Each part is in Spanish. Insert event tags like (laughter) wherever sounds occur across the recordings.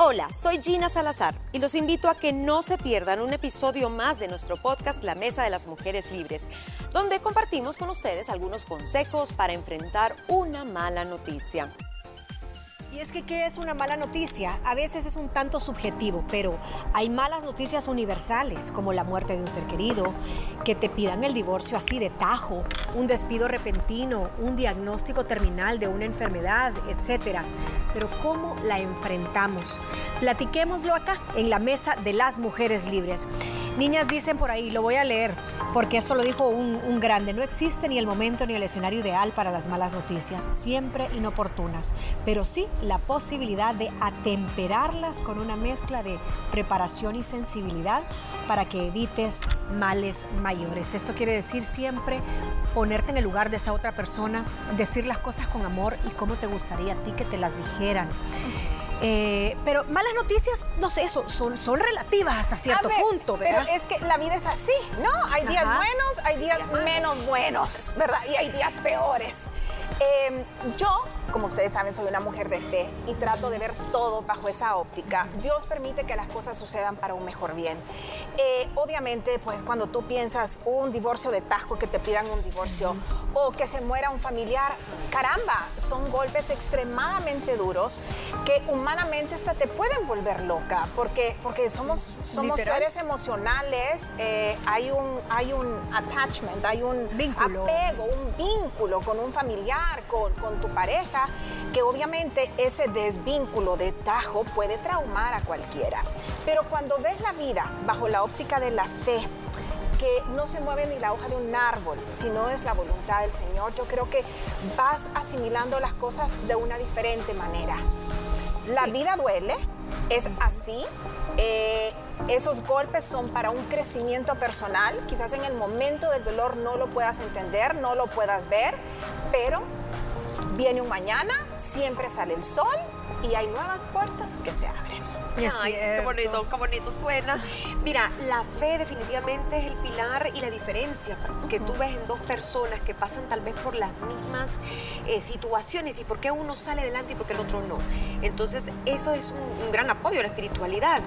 Hola, soy Gina Salazar y los invito a que no se pierdan un episodio más de nuestro podcast La Mesa de las Mujeres Libres, donde compartimos con ustedes algunos consejos para enfrentar una mala noticia. Y es que, ¿qué es una mala noticia? A veces es un tanto subjetivo, pero hay malas noticias universales, como la muerte de un ser querido, que te pidan el divorcio así de tajo, un despido repentino, un diagnóstico terminal de una enfermedad, etc. Pero ¿cómo la enfrentamos? Platiquémoslo acá, en la mesa de las mujeres libres. Niñas dicen por ahí, lo voy a leer, porque eso lo dijo un, un grande, no existe ni el momento ni el escenario ideal para las malas noticias, siempre inoportunas, pero sí la posibilidad de atemperarlas con una mezcla de preparación y sensibilidad para que evites males mayores. Esto quiere decir siempre ponerte en el lugar de esa otra persona, decir las cosas con amor y cómo te gustaría a ti que te las dijeran. Eh, pero malas noticias, no sé, son, son, son relativas hasta cierto ver, punto, ¿verdad? Pero es que la vida es así, ¿no? Hay días Ajá. buenos, hay días menos buenos, ¿verdad? Y hay días peores. Eh, yo, como ustedes saben, soy una mujer de fe y trato de ver todo bajo esa óptica. Dios permite que las cosas sucedan para un mejor bien. Eh, obviamente, pues cuando tú piensas un divorcio de tajo, que te pidan un divorcio, o que se muera un familiar, caramba, son golpes extremadamente duros que humanamente hasta te pueden volver loca, porque, porque somos, somos Literal. seres emocionales, eh, hay, un, hay un attachment, hay un Vínculo. apego, un vínculo con un familiar, con, con tu pareja, que obviamente ese desvínculo de tajo puede traumar a cualquiera. Pero cuando ves la vida bajo la óptica de la fe, que no se mueve ni la hoja de un árbol, sino es la voluntad del Señor, yo creo que vas asimilando las cosas de una diferente manera. La vida duele, es así. eh, esos golpes son para un crecimiento personal. Quizás en el momento del dolor no lo puedas entender, no lo puedas ver, pero viene un mañana, siempre sale el sol y hay nuevas puertas que se abren. Ay, qué bonito, qué bonito suena. Mira, la fe definitivamente es el pilar y la diferencia que tú ves en dos personas que pasan tal vez por las mismas eh, situaciones y por qué uno sale adelante y por qué el otro no. Entonces, eso es un, un gran apoyo a la espiritualidad.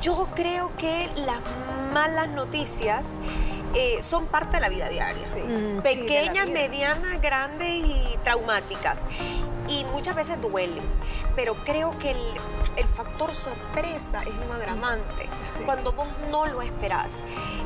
Yo creo que las malas noticias eh, son parte de la vida diaria. Sí. Mm, de Pequeñas, vida. medianas, grandes y traumáticas. Y muchas veces duelen, pero creo que el, el factor sorpresa es un agravante Sí. cuando vos no lo esperás.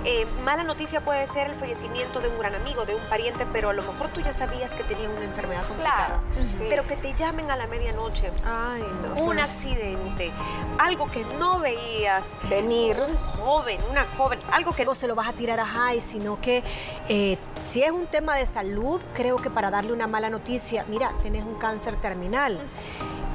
Eh, mala noticia puede ser el fallecimiento de un gran amigo, de un pariente, pero a lo mejor tú ya sabías que tenía una enfermedad complicada. Claro, sí. Pero que te llamen a la medianoche. Ay, no. Un accidente, algo que no veías, Venir. un joven, una joven, algo que no se lo vas a tirar a high, sino que eh, si es un tema de salud, creo que para darle una mala noticia, mira, tenés un cáncer terminal.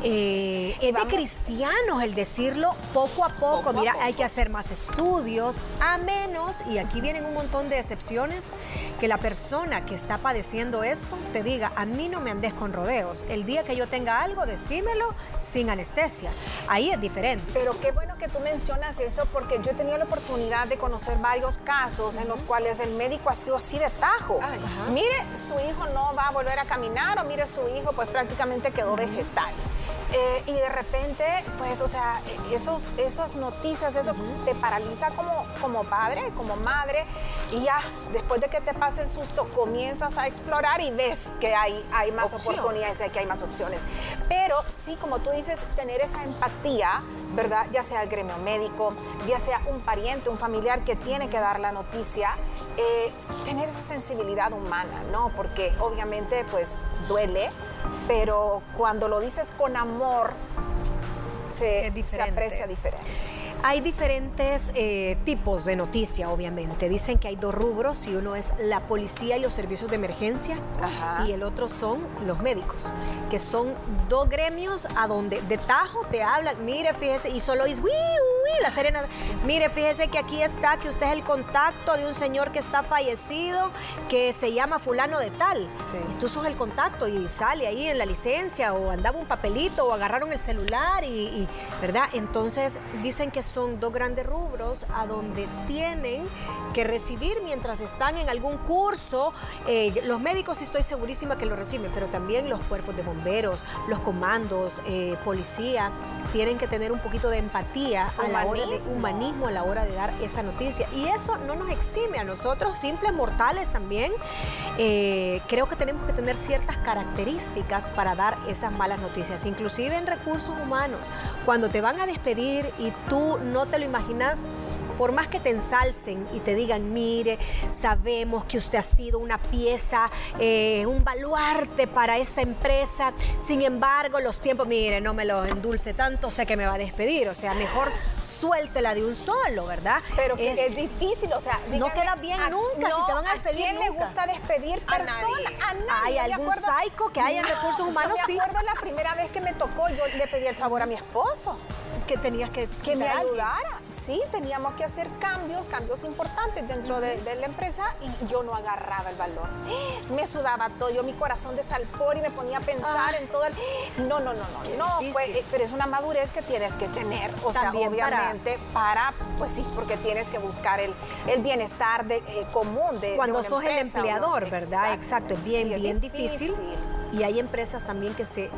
Eh, es de cristianos el decirlo poco a poco. Poco a mira, poco. hay que hacer más estudios, a menos, y aquí vienen un montón de excepciones, que la persona que está padeciendo esto te diga, a mí no me andes con rodeos. El día que yo tenga algo, decímelo sin anestesia. Ahí es diferente. Pero qué bueno que tú mencionas eso porque yo he tenido la oportunidad de conocer varios casos en los cuales el médico ha sido así de tajo. Ay. Mire, su hijo no va a volver a caminar o mire, su hijo pues prácticamente quedó vegetal. Eh, y de repente, pues, o sea, eh, esos, esas noticias, eso te paraliza como, como padre, como madre, y ya, después de que te pase el susto, comienzas a explorar y ves que hay, hay más Opción. oportunidades, de que hay más opciones. Pero sí, como tú dices, tener esa empatía, ¿verdad? Ya sea el gremio médico, ya sea un pariente, un familiar que tiene que dar la noticia, eh, tener esa sensibilidad humana, ¿no? Porque obviamente, pues, duele, pero cuando lo dices con amor, se, aprecia diferente. Hay diferentes eh, tipos de noticia, obviamente. Dicen que hay dos rubros y uno es la policía y los servicios de emergencia Ajá. y el otro son los médicos, que son dos gremios a donde de tajo te hablan, mire, fíjese, y solo es, uy, uy, la serena, mire, fíjese que aquí está, que usted es el contacto de un señor que está fallecido, que se llama fulano de tal. Sí. Y tú sos el contacto y sale ahí en la licencia o andaba un papelito o agarraron el celular y, y, ¿verdad? Entonces dicen que son dos grandes rubros a donde tienen que recibir mientras están en algún curso. Eh, los médicos sí estoy segurísima que lo reciben, pero también los cuerpos de bomberos, los comandos, eh, policía, tienen que tener un poquito de empatía a la hora de humanismo a la hora de dar esa noticia. Y eso no nos exime a nosotros, simples mortales también. Eh, creo que tenemos que tener ciertas características para dar esas malas noticias, inclusive en recursos humanos. Cuando te van a despedir y tú no te lo imaginas, por más que te ensalcen y te digan, mire, sabemos que usted ha sido una pieza, eh, un baluarte para esta empresa, sin embargo, los tiempos, mire, no me lo endulce tanto, sé que me va a despedir, o sea, mejor suéltela de un solo, ¿verdad? Pero que es, difícil, o sea, no queda bien nunca si te van a despedir. ¿A quién le gusta despedir personas? A nadie. ¿Hay algún psycho que hay en recursos humanos? Yo me acuerdo la primera vez que me tocó, yo le pedí el favor a mi esposo. Que tenías que, que me ayudara. Sí, teníamos que hacer cambios, cambios importantes dentro de, la empresa y yo no agarraba el valor. Me sudaba todo, yo mi corazón de salpor y me ponía a pensar en todo el... No, no, no, no, no, eh, pero es una madurez que tienes que tener, o sea, obviamente para... pues sí, porque tienes que buscar el, el bienestar de, eh, común de Cuando sos el empleador, ¿verdad? Exacto, es bien, bien difícil. Y hay empresas también que se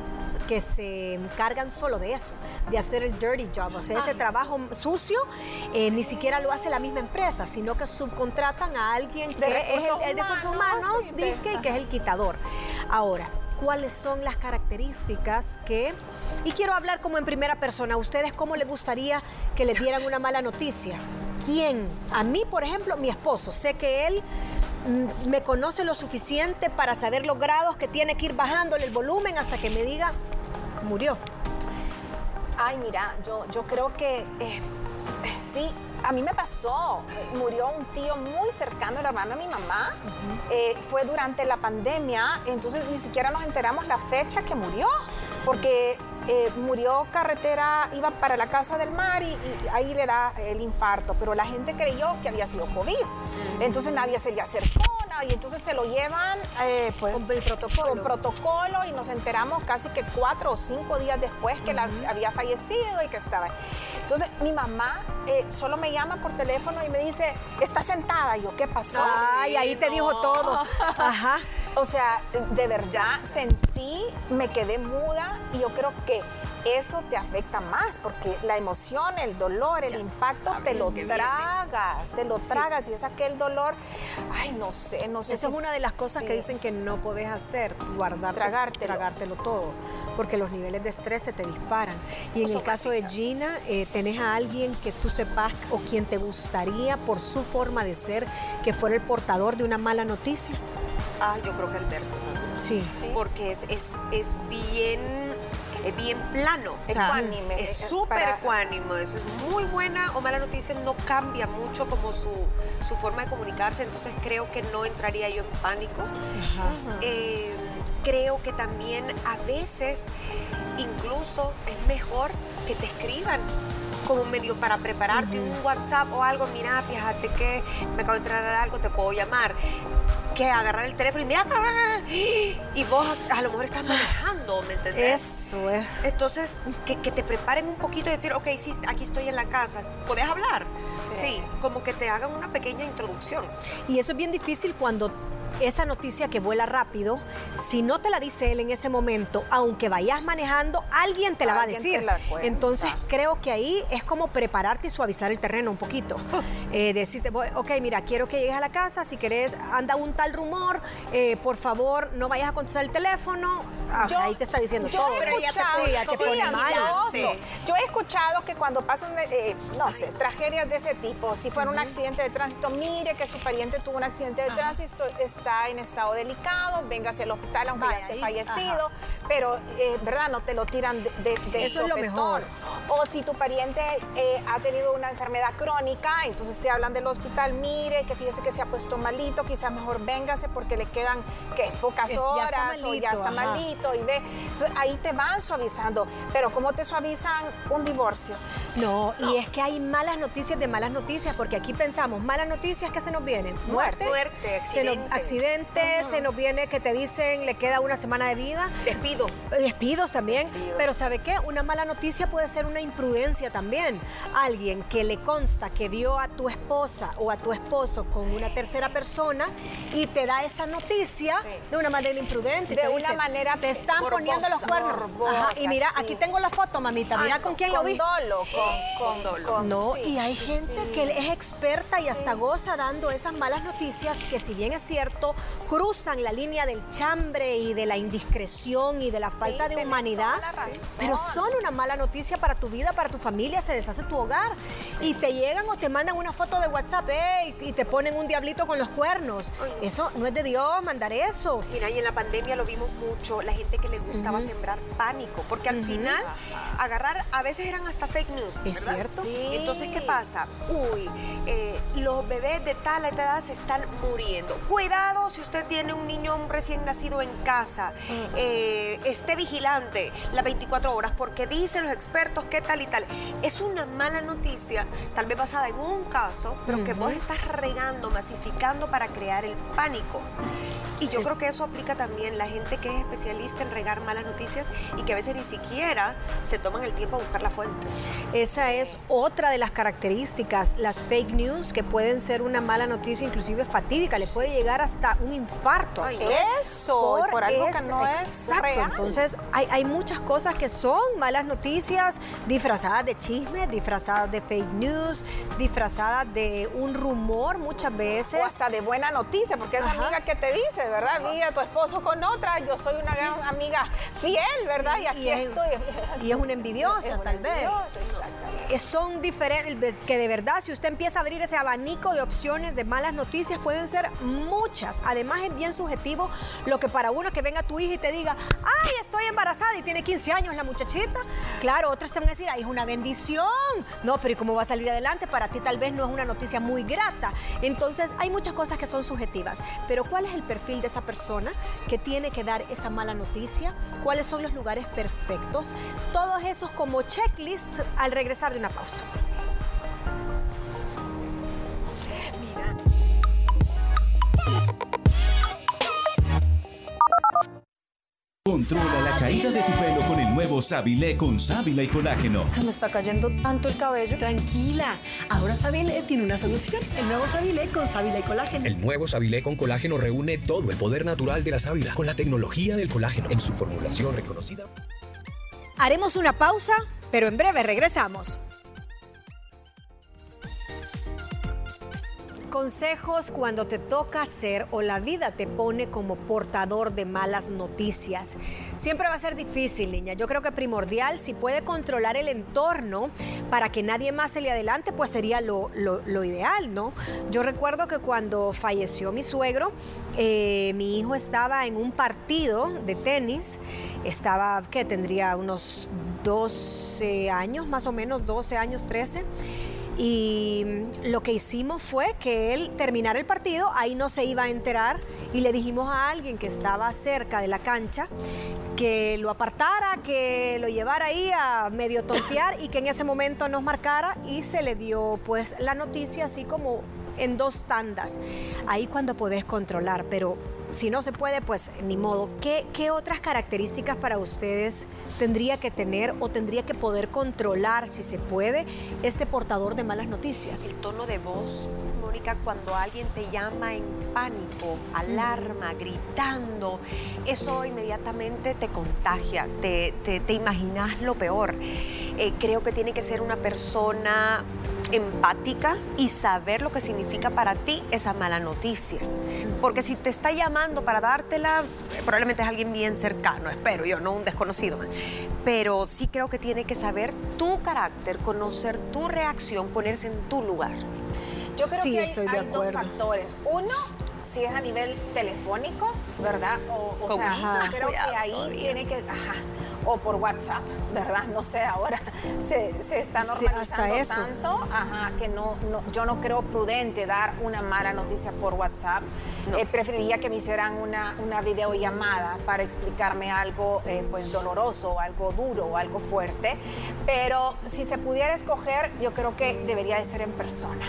que se encargan solo de eso, de hacer el dirty job, o sea, ese trabajo sucio eh, ni siquiera lo hace la misma empresa, sino que subcontratan a alguien que es el, de recursos humanos, y que es el quitador. Ahora, cuáles son las características que... Y quiero hablar como en primera persona. ¿A ustedes cómo les gustaría que les dieran una mala noticia? ¿Quién? A mí, por ejemplo, mi esposo. Sé que él mm, me conoce lo suficiente para saber los grados que tiene que ir bajándole el volumen hasta que me diga, murió? Ay, mira, yo, yo creo que eh, sí, a mí me pasó. Murió un tío muy cercano, el hermano de mi mamá. Eh, fue durante la pandemia, entonces ni siquiera nos enteramos la fecha que murió, porque eh, murió carretera, iba para la casa del mar y, ahí le da el infarto, pero la gente creyó que había sido COVID. Entonces nadie se le acercó, y entonces se lo llevan eh, pues, con protocolo. protocolo y nos enteramos casi que cuatro o cinco días después que la, había fallecido y que estaba. Entonces mi mamá eh, solo me llama por teléfono y me dice, está sentada. Y yo, ¿qué pasó? Ay, ahí te dijo todo. (laughs) Ajá. O sea, de verdad sentí, me quedé muda y yo creo que eso te afecta más porque la emoción, el dolor, el impacto te lo tragas, te lo tragas y es aquel dolor, ay, no sé, no sé. Esa es una de las cosas que dicen que no puedes hacer, guardar, tragártelo. todo, porque los niveles de estrés se te disparan. Y en el caso de Gina, eh, ¿tenés a alguien que tú sepas o quien te gustaría por su forma de ser que fuera el portador de una mala noticia? Ah, yo creo que Alberto también. Sí. Porque es, es, es bien bien plano. Ecuánime. Es súper ecuánimo. Eso es muy buena o mala noticia. No cambia mucho como su, forma de comunicarse. Entonces creo que no entraría yo en pánico. Eh, creo que también a veces incluso es mejor que te escriban como medio para prepararte un WhatsApp o algo, mira, fíjate que me acabo de entrar algo, te puedo llamar que agarrar el teléfono y mira, y vos a lo mejor estás manejando, ¿me entendés? Eso es. Entonces, que, te preparen un poquito y decir, ok, sí, aquí estoy en la casa, ¿podés hablar? sí, como que te hagan una pequeña introducción. Y eso es bien difícil cuando esa noticia que vuela rápido, si no te la dice él en ese momento, aunque vayas manejando, alguien te la va a decir. Entonces creo que ahí es como prepararte y suavizar el terreno un poquito. (laughs) eh, decirte, ok, mira, quiero que llegues a la casa, si querés, anda un tal rumor, eh, por favor, no vayas a contestar el teléfono. Ah, ahí te está diciendo yo todo. He escuchado, ya te, mal. Yo he escuchado que cuando pasan, eh, no sé, tragedias de ese tipo, si fuera un accidente de tránsito, mire que su pariente tuvo un accidente de tránsito, está en estado delicado, venga hacia el hospital aunque ya esté fallecido, pero eh, verdad no te lo tiran de, de, Eso es lo mejor. O si tu pariente eh, ha tenido una enfermedad crónica, entonces te hablan del hospital, mire que fíjese que se ha puesto malito, quizás mejor véngase porque le quedan que pocas horas o ya está malito y ve. Entonces ahí te van suavizando, pero ¿cómo te suavizan un divorcio? No, y es que hay malas noticias de malas noticias, porque aquí pensamos, malas noticias que se nos vienen, muerte, muerte, accidente se nos viene que te dicen le queda una semana de vida. Despidos. Despidos también. Pero ¿sabe qué? Una mala noticia puede ser una imprudencia también. Alguien que le consta que vio a tu esposa o a tu esposo con una tercera persona y te da esa noticia de una manera imprudente. De una manera te están poniendo los cuernos. Y mira, aquí tengo la foto, mamita. Mira con quién lo vi. Dolo, con, con, dolo. No, y hay gente que es experta y hasta goza dando esas malas noticias que si bien es cierto, cruzan la línea del chambre y de la indiscreción y de la falta de humanidad, pero son una mala noticia para tu vida, para tu familia, se deshace tu hogar. Y te llegan o te mandan una foto de WhatsApp y te ponen un diablito con los cuernos. Eso no es de Dios mandar eso. Mira, y en la pandemia lo vimos mucho, la gente que le gustaba sembrar pánico, porque al final agarrar, a veces eran hasta fake news. ¿Es cierto? Entonces, ¿qué pasa? Uy, eh, los bebés de tal edad se están muriendo. Cuidado si usted tiene un niño recién nacido en casa. Eh, esté vigilante las 24 horas porque dicen los expertos qué tal y tal. Es una mala noticia, tal vez basada en un caso, pero que vos estás regando, masificando para crear el pánico. Y yo creo que eso aplica también la gente que es especialista en regar malas noticias y que a veces ni siquiera se toman el tiempo a buscar la fuente. Esa es otra de las características, las fake news, que pueden ser una mala noticia, inclusive fatídica, le puede llegar hasta un infarto. Eso, por, algo que no es Exacto, entonces hay, hay muchas cosas que son malas noticias, disfrazadas de chisme, disfrazadas de fake news, disfrazadas de un rumor muchas veces. O hasta de buena noticia, porque esa amiga que te dice, ¿verdad? Vi a tu esposo con otra, yo soy una gran amiga fiel, ¿verdad? y aquí estoy. y es una envidiosa, tal vez. Son diferentes, que de verdad, si usted empieza a abrir ese abanico de opciones de malas noticias, pueden ser muchas. Además, es bien subjetivo lo que para uno que venga tu hija y te diga, ay, estoy embarazada y tiene 15 años la muchachita. Claro, otros te van a decir, ay, es una bendición. No, pero ¿y cómo va a salir adelante? Para ti tal vez no es una noticia muy grata. Entonces, hay muchas cosas que son subjetivas. Pero ¿cuál es el perfil de esa persona que tiene que dar esa mala noticia? ¿Cuáles son los lugares perfectos? Todos esos como checklist al regresar de una pausa. Controla la caída de tu pelo con el nuevo Sabilé con sábila y colágeno. Se me está cayendo tanto el cabello. Tranquila, ahora Sabilé tiene una solución. El nuevo Sabilé con sábila y colágeno. El nuevo Sabilé con colágeno reúne todo el poder natural de la sábila con la tecnología del colágeno en su formulación reconocida. Haremos una pausa, pero en breve regresamos. Consejos cuando te toca ser o la vida te pone como portador de malas noticias. Siempre va a ser difícil, niña. Yo creo que primordial, si puede controlar el entorno para que nadie más se le adelante, pues sería lo, ideal, ¿no? Yo recuerdo que cuando falleció mi suegro, eh, mi hijo estaba en un partido de tenis, estaba, que tendría unos 12 años, más o menos, 12 años, 13. Y lo que hicimos fue que él terminara el partido, ahí no se iba a enterar y le dijimos a alguien que estaba cerca de la cancha que lo apartara, que lo llevara ahí a medio tontear y que en ese momento nos marcara y se le dio pues la noticia así como en dos tandas. Ahí cuando podés controlar, pero si no se puede, pues ni modo. ¿Qué, qué otras características para ustedes tendría que tener o tendría que poder controlar, si se puede, este portador de malas noticias? El tono de voz, Mónica, cuando alguien te llama en pánico, alarma, gritando, eso inmediatamente te contagia, te, te, te imaginas lo peor. Eh, creo que tiene que ser una persona empática y saber lo que significa para ti esa mala noticia. Porque si te está llamando para dártela, eh, probablemente es alguien bien cercano, espero yo, no un desconocido. Pero sí creo que tiene que saber tu carácter, conocer tu reacción, ponerse en tu lugar. Yo creo Sí, que hay, estoy de hay dos factores. Uno, si es a nivel telefónico, ¿verdad? O, o sea, yo creo cuidado que ahí tiene que, ajá. o por WhatsApp, ¿verdad? No sé, ahora (laughs) se, se está Sí, normalizando hasta eso. tanto ajá, que no, no- yo no creo prudente dar una mala noticia por WhatsApp. Eh, preferiría que me hicieran una, una videollamada para explicarme algo eh, pues doloroso, algo duro o algo fuerte. Pero si se pudiera escoger, yo creo que debería de ser en persona,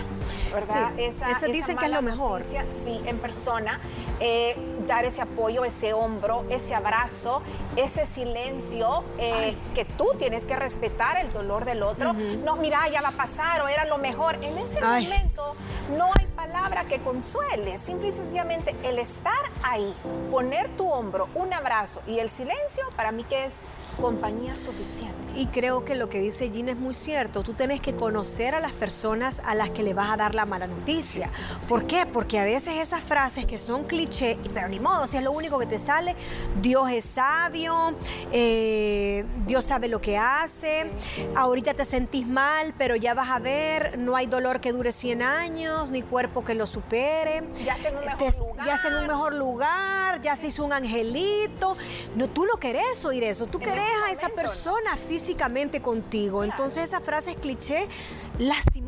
¿verdad? Sí, eso dicen que es lo mejor. noticia, sí, en persona, eh, dar ese apoyo, ese hombro, ese abrazo, ese silencio, eh, que tú tienes que respetar el dolor del otro. No, mira, ya va a pasar o era lo mejor. En ese Ay. momento no hay palabra que consuele. Simple y sencillamente el estar ahí, poner tu hombro, un abrazo y el silencio, para mí que es compañía suficiente. Y creo que lo que dice Gina es muy cierto. Tú tienes que conocer a las personas a las que le vas a dar la mala noticia. ¿Por qué? Porque a veces esas frases que son cliché, pero ni modo, si es lo único que te sale, Dios es sabio, eh, Dios sabe lo que hace, ahorita te sentís mal, pero ya vas a ver, no hay dolor que dure 100 años, ni cuerpo que lo supere. Ya está en un mejor Te- lugar. Ya está en un mejor lugar, ya se hizo un angelito. No, tú no querés oír eso, tú querés ese a esa momento, ¿no? persona físicamente contigo. Entonces esas frases cliché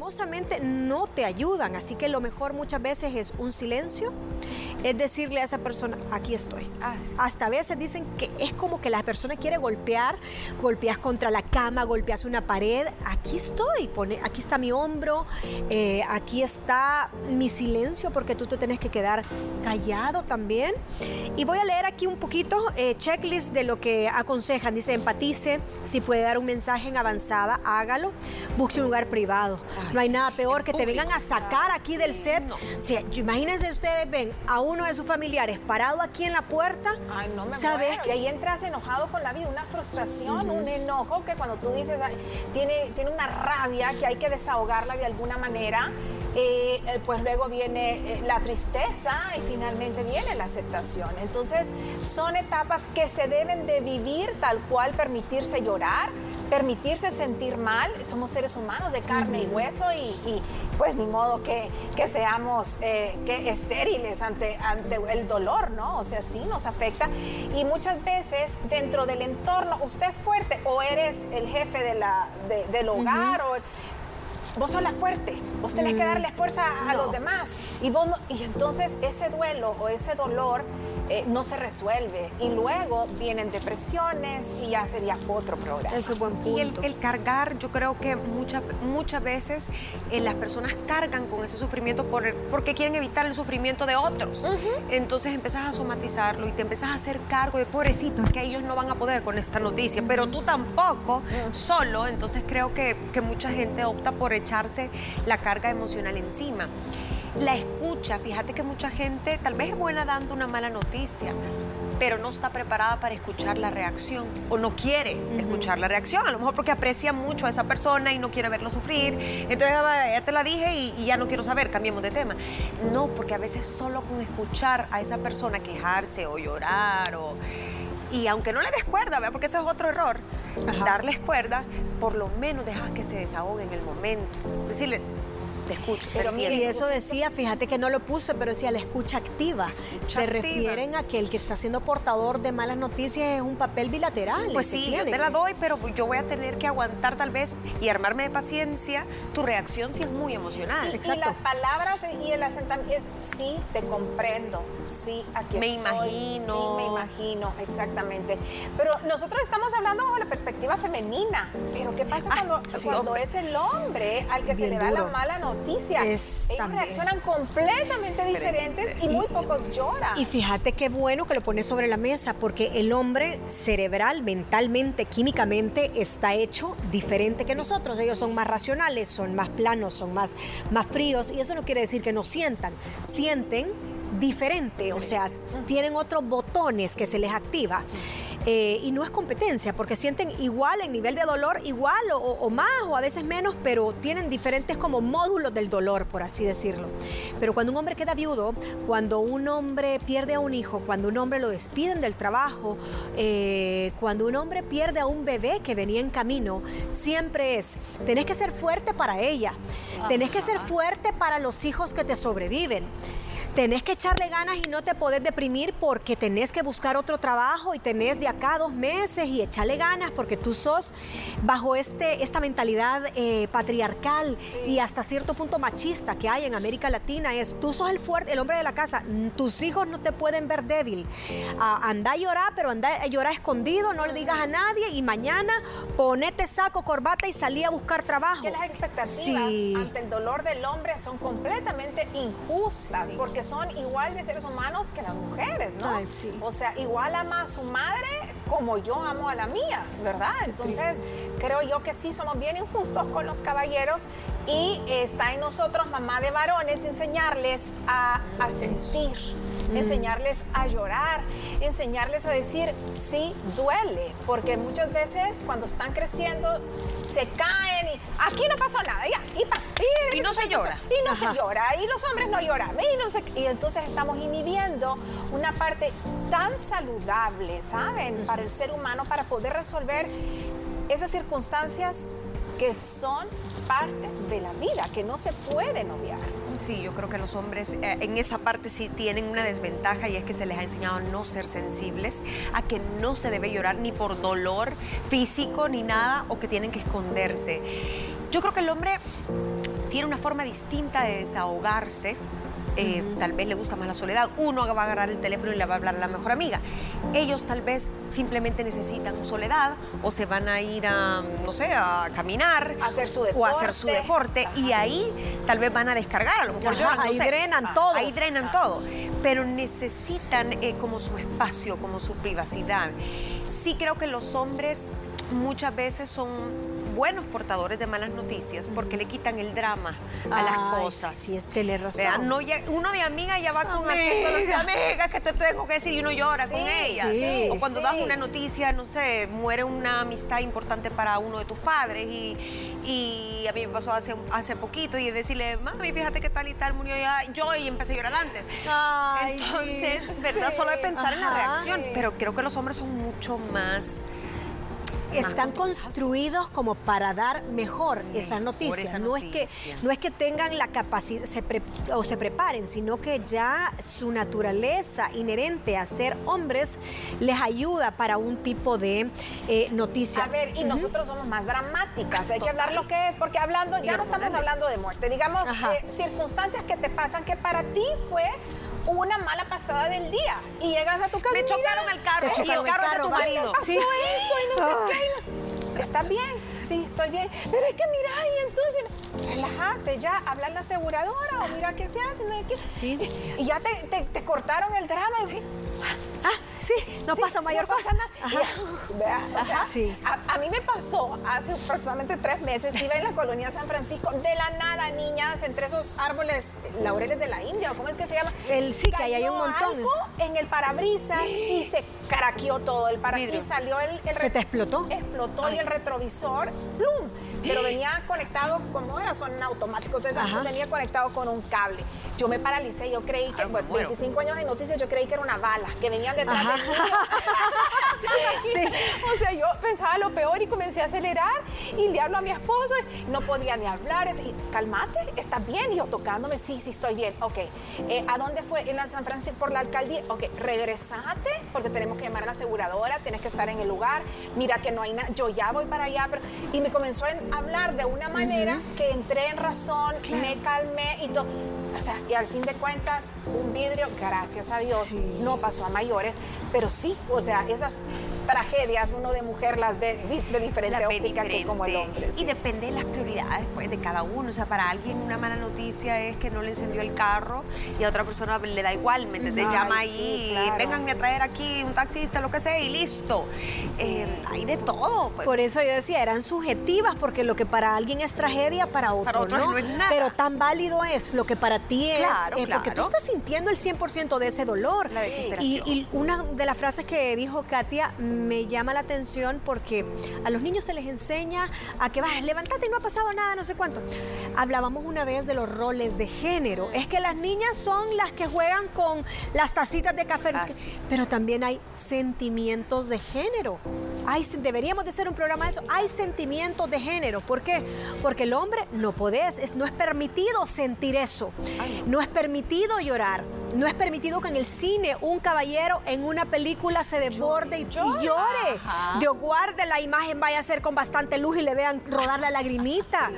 lastimosamente no te ayudan. Así que lo mejor muchas veces es un silencio, es decirle a esa persona, aquí estoy. Ah, sí. Hasta a veces dicen que es como que la persona quiere golpear, golpeas contra la cama, golpeas una pared. Aquí estoy, pone, aquí está mi hombro, eh, aquí está mi silencio, porque tú te tienes que quedar callado también. Y voy a leer aquí un poquito eh, checklist de lo que aconsejan. Dice, empatice, si puede dar un mensaje en avanzada, hágalo. Busque un lugar privado. No hay nada peor que te vengan a sacar aquí del set. Si- imagínense ustedes ven a uno de sus familiares parado aquí en la puerta. Ay, no me ¿Sabes muero. Y ahí entras enojado con la vida, una frustración, un enojo que cuando tú dices, tiene, tiene una rabia que hay que desahogarla de alguna manera, eh, eh, pues luego viene eh, la tristeza y finalmente viene la aceptación. Entonces, son etapas que se deben de vivir tal cual, permitirse llorar, permitirse sentir mal. Somos seres humanos de carne y hueso y, y, pues ni modo que, que seamos eh, que estériles ante, ante el dolor, ¿no? O sea, sí nos afecta. Y muchas veces dentro del entorno, usted es fuerte o eres el jefe de la, de- del hogar o... Vos sos la fuerte, vos tenés que darle fuerza a los demás. Y, vos no- y entonces ese duelo o ese dolor eh, no se resuelve. Y luego vienen depresiones y ya sería otro programa. Eso es buen punto. Y el, el cargar, yo creo que muchas, muchas veces eh, las personas cargan con ese sufrimiento por el- porque quieren evitar el sufrimiento de otros. Entonces empiezas a somatizarlo y te empiezas a hacer cargo de pobrecito, es que ellos no van a poder con esta noticia, pero tú tampoco solo. Entonces creo que, que mucha gente opta por echarse la carga emocional encima. La escucha, fíjate que mucha gente tal vez es buena dando una mala noticia, pero no está preparada para escuchar la reacción o no quiere escuchar la reacción, a lo mejor porque aprecia mucho a esa persona y no quiere verlo sufrir. Entonces, ah, ya te la dije y, y ya no quiero saber, cambiemos de tema. No, porque a veces solo con escuchar a esa persona quejarse o llorar o... Y aunque no le des cuerda, ¿verdad? porque ese es otro error, Ajá. darles cuerda, por lo menos dejas que se desahogue en el momento. Decirle, te escucho, te Pero entiendo". mire, Y eso decía, fíjate que no lo puse, pero decía la escucha activa. Escucha Se activa. refieren a que el que está siendo portador de malas noticias es un papel bilateral. Pues sí, yo te la doy, pero yo voy a tener que aguantar tal vez y armarme de paciencia. Tu reacción sí es muy emocional. Y, y las palabras y el asentamiento es sí, te comprendo, sí, aquí Me estoy, imagino. Sí, me imagino, exactamente. Pero nosotros estamos hablando bajo la perspectiva femenina. Pero ¿qué pasa cuando, sí, cuando hombre. es el hombre al que se le da la mala noticia? Es Ellos también. reaccionan completamente diferentes y muy pocos lloran. Y fíjate qué bueno que lo pones sobre la mesa, porque el hombre cerebral, mentalmente, químicamente, está hecho diferente que nosotros. Ellos son más racionales, son más planos, son más, más fríos, y eso no quiere decir que no sientan. Sienten diferente, o sea, tienen otros botones que se les activa. Eh, y no es competencia, porque sienten igual en nivel de dolor, igual o, o más o a veces menos, pero tienen diferentes como módulos del dolor, por así decirlo. Pero cuando un hombre queda viudo, cuando un hombre pierde a un hijo, cuando un hombre lo despiden del trabajo, eh, cuando un hombre pierde a un bebé que venía en camino, siempre es, tenés que ser fuerte para ella, tenés que ser fuerte para los hijos que te sobreviven. Tenés que echarle ganas y no te podés deprimir porque tenés que buscar otro trabajo y tenés de acá dos meses y echarle ganas porque tú sos bajo este, esta mentalidad eh, patriarcal y hasta cierto punto machista que hay en América Latina es tú sos el fuerte, el hombre de la casa, tus hijos no te pueden ver débil. Ah, anda a llorar, pero anda a llorar escondido, no le digas a nadie y mañana ponete saco, corbata y salí a buscar trabajo. Que las expectativas Sí. ante el dolor del hombre son completamente injustas porque son igual de seres humanos que las mujeres, ¿no? Ay, sí. O sea, igual ama a su madre como yo amo a la mía, ¿verdad? Entonces, creo yo que sí somos bien injustos con los caballeros y está en nosotros, mamá de varones, enseñarles a, a sentir. Enseñarles a llorar, enseñarles a decir, sí, duele, porque muchas veces cuando están creciendo se caen y aquí no pasó nada, ya, y, pa- Y no se llora. Y no se llora, y los hombres no lloran, y, no se- y entonces estamos inhibiendo una parte tan saludable, ¿saben? Para el ser humano, para poder resolver esas circunstancias que son parte de la vida, que no se pueden obviar. Sí, yo creo que los hombres eh, en esa parte sí tienen una desventaja y es que se les ha enseñado a no ser sensibles, a que no se debe llorar ni por dolor físico ni nada o que tienen que esconderse. Yo creo que el hombre tiene una forma distinta de desahogarse. Eh, Tal vez le gusta más la soledad. Uno va a agarrar el teléfono y le va a hablar a la mejor amiga. Ellos tal vez simplemente necesitan soledad o se van a ir a, no sé, a caminar. A hacer su O a hacer su deporte. deporte. Y ahí tal vez van a descargar. A lo mejor Ajá, no ahí sé. drenan Ajá, todo. Ahí drenan todo. Pero necesitan eh, como su espacio, como su privacidad. Sí creo que los hombres muchas veces son buenos portadores de malas noticias porque le quitan el drama a las Ay, cosas. sí, es- tenés razón. Vean, no llega- uno de amiga ya va con aquel dolor de amiga que te tengo que decir y uno llora con ella. sí, o cuando das una noticia, no sé, muere una amistad importante para uno de tus padres y, y a mí me pasó hace, hace poquito y decirle, mami, fíjate que tal y tal murió ya yo y empecé a llorar antes. Ay, Entonces, ¿verdad? Solo de pensar en la reacción. Pero creo que los hombres son mucho más están construidos como para dar mejor esa noticia. esa no, es que, no es que tengan la capacidad se pre- o se preparen, sino que ya su naturaleza inherente a ser hombres les ayuda para un tipo de eh, noticia. A ver, y nosotros somos más dramáticas, hay que hablar lo que es, porque hablando, ya no estamos hablando de muerte, digamos, eh, circunstancias que te pasan que para ti fue una mala pasada del día y llegas a tu casa. Me chocaron el carro Te y el carro es de tu marido. pasó Sí. esto y no sé qué. y no- ¿Estás bien? Sí, estoy bien. Pero es que mira, y entonces, relájate, ya, habla la aseguradora o mira qué se hace. no. Sí. Y ya te, te- te cortaron el drama. y- Ah, sí, no Sí, pasa mayor no pasa cosa. nada. Ajá. Y, uf, vea, o sea, Ajá. Sí. a, a mí me pasó hace aproximadamente tres meses, iba en la colonia San Francisco, de la nada, niñas, entre esos árboles laureles de la India, o cómo es que se llama. El- sí, que ahí hay un montón. algo en el parabrisas y se caraqueó todo el parabrisas. Salió el, el ¿Se te explotó? Explotó y el retrovisor, ¡plum! Pero venía conectado, como era? Son automáticos, entonces Ajá. venía conectado con un cable. Yo me paralicé, yo creí que, bueno, muero. 25 años de noticias, yo creí que era una bala, que venían detrás Ajá. del niño. (laughs) Sí. O sea, yo pensaba lo peor y comencé a acelerar y le hablo a mi esposo, y no podía ni hablar. Y, calmate, ¿estás bien? Y yo tocándome, sí, sí, estoy bien. Ok, Eh, ¿a dónde fue? En la San Francisco, por la alcaldía. Ok, regresate, porque tenemos que llamar a la aseguradora, tienes que estar en el lugar. Mira que no hay nada, yo ya voy para allá. Pero... Y me comenzó a hablar de una manera que entré en razón, me calmé y todo. O sea, y al fin de cuentas, un vidrio, gracias a Dios, no pasó a mayores, pero sí, o sea, esas tragedias uno de mujer las ve di- de diferente la ve óptica que como el hombre. sí. Y depende de las prioridades pues, de cada uno. O sea, para alguien una mala noticia es que no le encendió el carro y a otra persona le da igual, ¿me entiendes? Llama sí, ahí, claro. vénganme a traer aquí un taxista, lo que sea, y listo. Eh, hay de todo, pues. Por eso yo decía, eran subjetivas, porque lo que para alguien es tragedia, para otro, Para no. no es nada. Pero tan válido es lo que para ti es, Claro, eh, porque tú claro. estás sintiendo el 100% de ese dolor. La Y, desesperación. y una de las frases que dijo Katia me llama la atención porque a los niños se les enseña a que vas, levántate y no ha pasado nada, no sé cuánto. Hablábamos una vez de los roles de género. Es que las niñas son las que juegan con las tacitas de café. Así. pero también hay sentimientos de género. Hay, deberíamos de hacer un programa de eso. Hay sentimientos de género. ¿Por qué? Porque el hombre no podés, es, no es permitido sentir eso. No es permitido llorar. No es permitido que en el cine un caballero en una película se desborde y, y llore. Dios guarde la imagen vaya a ser con bastante luz y le vean rodar la lagrimita.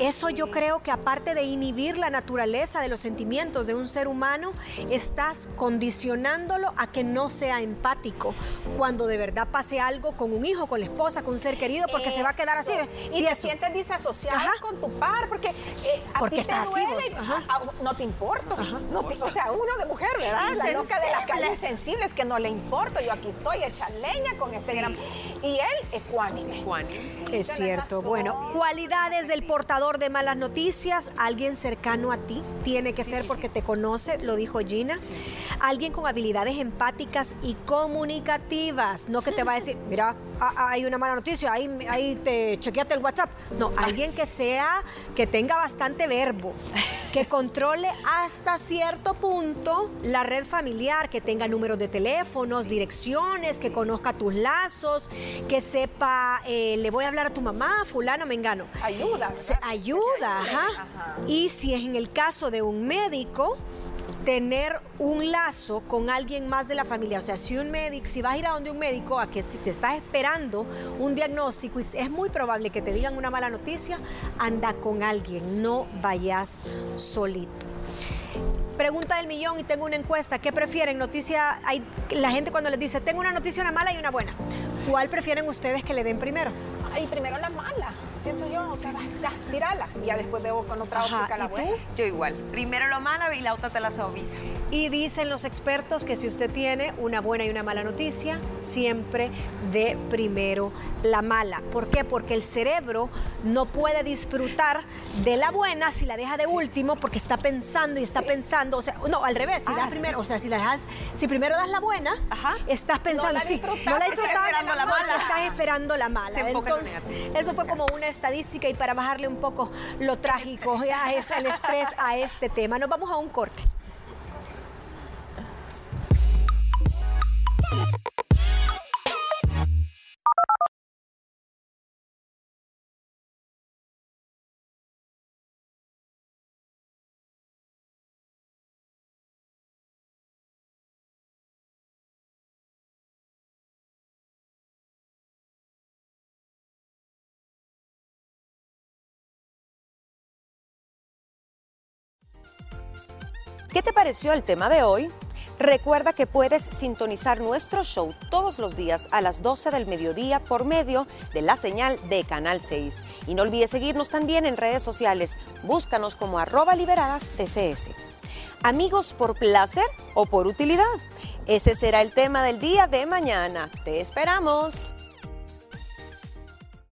Eso yo creo que aparte de inhibir la naturaleza de los sentimientos de un ser humano, estás condicionándolo a que no sea empático cuando de verdad pase algo con un hijo, con la esposa, con un ser querido, porque se va a quedar así. ¿ves? Y, te sientes disasociado con tu par, porque eh, a Porque ti te duele, a- a- no te importa. No te- o sea, uno de mujer, ¿verdad? La loca de la calle insensible es que no le importa. Yo aquí estoy hecha leña con este gran... Y él ecuánime. Juanis. Es Tienes cierto. razón. Bueno, cualidades del portador de malas noticias. Alguien cercano a ti. Tiene que ser porque te conoce, lo dijo Gina. Alguien con habilidades empáticas y comunicativas. No que te va a decir, mira, ah, ah, hay una mala noticia, ahí, ahí te chequeate el WhatsApp. No, alguien que sea, que tenga bastante verbo, que (laughs) controle hasta cierto punto la red familiar, que tenga números de teléfonos, direcciones, que conozca tus lazos, que sepa, eh, le voy a hablar a tu mamá, fulano, mengano. Ayuda, Se- ayuda, ajá. Ajá. Y si es en el caso de un médico, tener un lazo con alguien más de la familia. O sea, si un médico, si vas a ir a donde un médico a que te te estás esperando un diagnóstico y es muy probable que te digan una mala noticia, anda con alguien, no vayas solito. Pregunta del millón y tengo una encuesta. ¿Qué prefieren? Noticia, hay, la gente cuando les dice, tengo una noticia, una mala y una buena. ¿Cuál prefieren ustedes que le den primero? Ay, primero la mala, siento yo. O sea, va, ya, tírala. Y ya después veo con otra Ajá, óptica la buena. Yo igual. Primero lo malo y la otra te la suaviza. Y dicen los expertos que si usted tiene una buena y una mala noticia, siempre dé primero la mala. ¿Por qué? Porque el cerebro no puede disfrutar de la buena si la deja de último porque está pensando y está pensando, o sea, no, al revés, si das primero, o sea, si la dejas, si primero das la buena, Ajá. estás pensando, la sí, disfrutas, no la estás disfrutas, esperando la mala. estás esperando la mala. Se enfoca en lo Entonces, eso fue como una estadística y para bajarle un poco lo trágico, (laughs) ya es el estrés a este tema. Nos vamos a un corte. ¿Qué te pareció el tema de hoy? Recuerda que puedes sintonizar nuestro show todos los días a las 12 del mediodía por medio de la señal de Canal 6. Y no olvides seguirnos también en redes sociales. Búscanos como arroba liberadas TCS. Amigos por placer o por utilidad. Ese será el tema del día de mañana. Te esperamos.